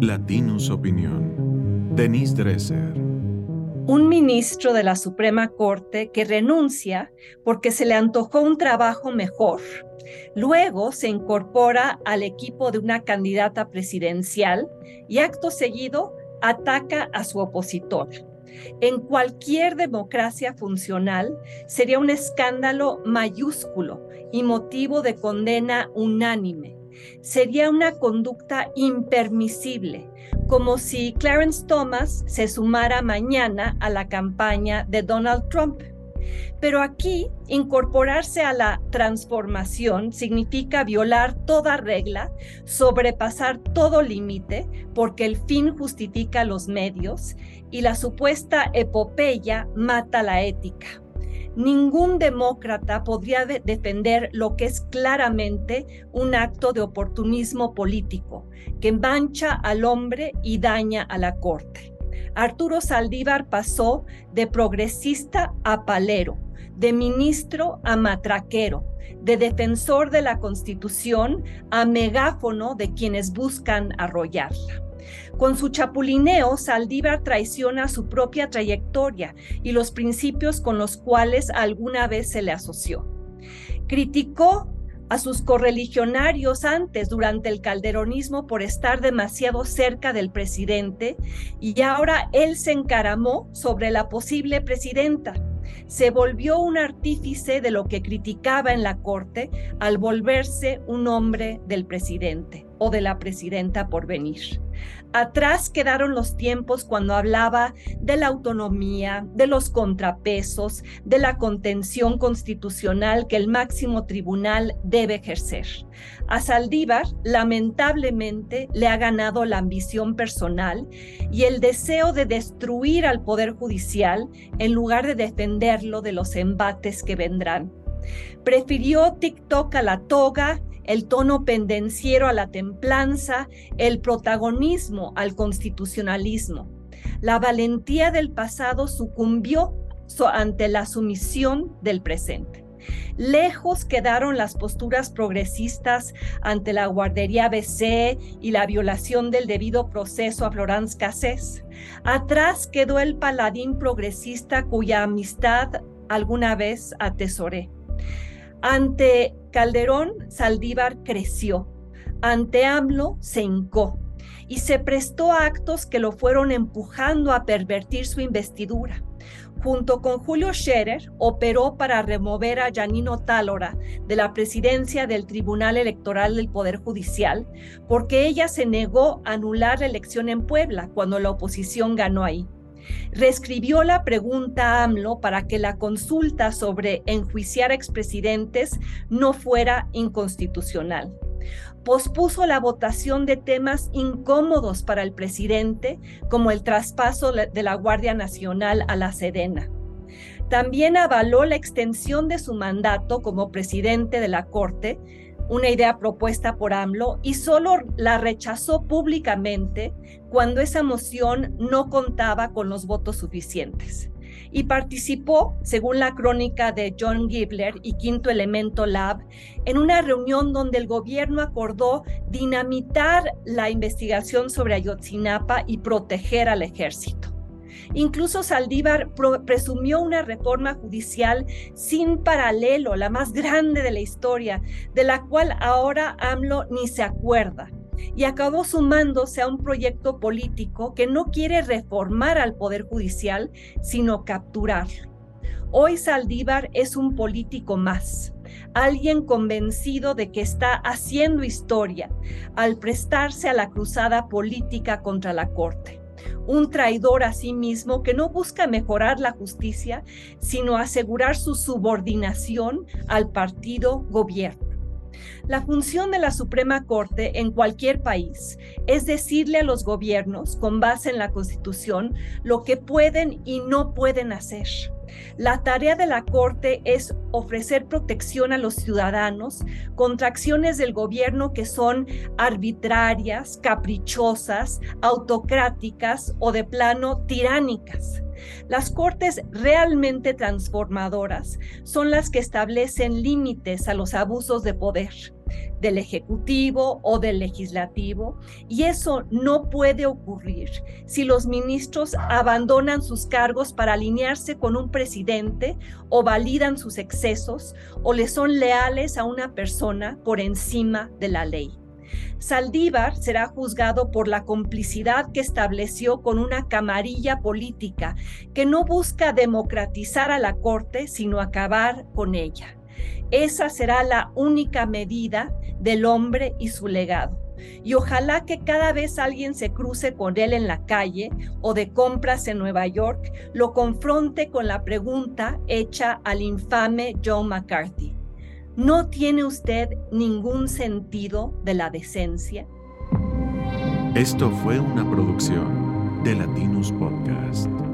Latinus Opinión. Denise Dresser. Un ministro de la Suprema Corte que renuncia porque se le antojó un trabajo mejor. Luego se incorpora al equipo de una candidata presidencial y acto seguido ataca a su opositor. En cualquier democracia funcional sería un escándalo mayúsculo y motivo de condena unánime. Sería una conducta impermisible, como si Clarence Thomas se sumara mañana a la campaña de Donald Trump. Pero aquí, incorporarse a la transformación significa violar toda regla, sobrepasar todo límite, porque el fin justifica los medios y la supuesta epopeya mata la ética. Ningún demócrata podría defender lo que es claramente un acto de oportunismo político que mancha al hombre y daña a la corte. Arturo Saldívar pasó de progresista a palero, de ministro a matraquero, de defensor de la Constitución a megáfono de quienes buscan arrollarla. Con su chapulineo, Saldívar traiciona su propia trayectoria y los principios con los cuales alguna vez se le asoció. Criticó a sus correligionarios antes durante el calderonismo por estar demasiado cerca del presidente y ahora él se encaramó sobre la posible presidenta. Se volvió un artífice de lo que criticaba en la corte al volverse un hombre del presidente o de la presidenta por venir. Atrás quedaron los tiempos cuando hablaba de la autonomía, de los contrapesos, de la contención constitucional que el máximo tribunal debe ejercer. A Saldívar, lamentablemente, le ha ganado la ambición personal y el deseo de destruir al Poder Judicial en lugar de defenderlo de los embates que vendrán. Prefirió TikTok a la toga el tono pendenciero a la templanza, el protagonismo al constitucionalismo. La valentía del pasado sucumbió ante la sumisión del presente. Lejos quedaron las posturas progresistas ante la guardería BC y la violación del debido proceso a Florence Cassés. Atrás quedó el paladín progresista cuya amistad alguna vez atesoré. Ante Calderón, Saldívar creció. Ante AMLO, se hincó y se prestó a actos que lo fueron empujando a pervertir su investidura. Junto con Julio Scherer, operó para remover a Janino Tálora de la presidencia del Tribunal Electoral del Poder Judicial, porque ella se negó a anular la elección en Puebla cuando la oposición ganó ahí reescribió la pregunta a AMLO para que la consulta sobre enjuiciar expresidentes no fuera inconstitucional. Pospuso la votación de temas incómodos para el presidente, como el traspaso de la Guardia Nacional a la Sedena. También avaló la extensión de su mandato como presidente de la Corte, una idea propuesta por AMLO y solo la rechazó públicamente cuando esa moción no contaba con los votos suficientes. Y participó, según la crónica de John Gibler y Quinto Elemento Lab, en una reunión donde el gobierno acordó dinamitar la investigación sobre Ayotzinapa y proteger al ejército. Incluso Saldívar presumió una reforma judicial sin paralelo, la más grande de la historia, de la cual ahora AMLO ni se acuerda y acabó sumándose a un proyecto político que no quiere reformar al Poder Judicial, sino capturarlo. Hoy Saldívar es un político más, alguien convencido de que está haciendo historia al prestarse a la cruzada política contra la Corte un traidor a sí mismo que no busca mejorar la justicia, sino asegurar su subordinación al partido gobierno. La función de la Suprema Corte en cualquier país es decirle a los gobiernos, con base en la Constitución, lo que pueden y no pueden hacer. La tarea de la Corte es ofrecer protección a los ciudadanos contra acciones del gobierno que son arbitrarias, caprichosas, autocráticas o de plano tiránicas. Las cortes realmente transformadoras son las que establecen límites a los abusos de poder. Del Ejecutivo o del Legislativo, y eso no puede ocurrir si los ministros abandonan sus cargos para alinearse con un presidente o validan sus excesos o le son leales a una persona por encima de la ley. Saldívar será juzgado por la complicidad que estableció con una camarilla política que no busca democratizar a la Corte, sino acabar con ella. Esa será la única medida del hombre y su legado. Y ojalá que cada vez alguien se cruce con él en la calle o de compras en Nueva York, lo confronte con la pregunta hecha al infame John McCarthy. ¿No tiene usted ningún sentido de la decencia? Esto fue una producción de Latinus Podcast.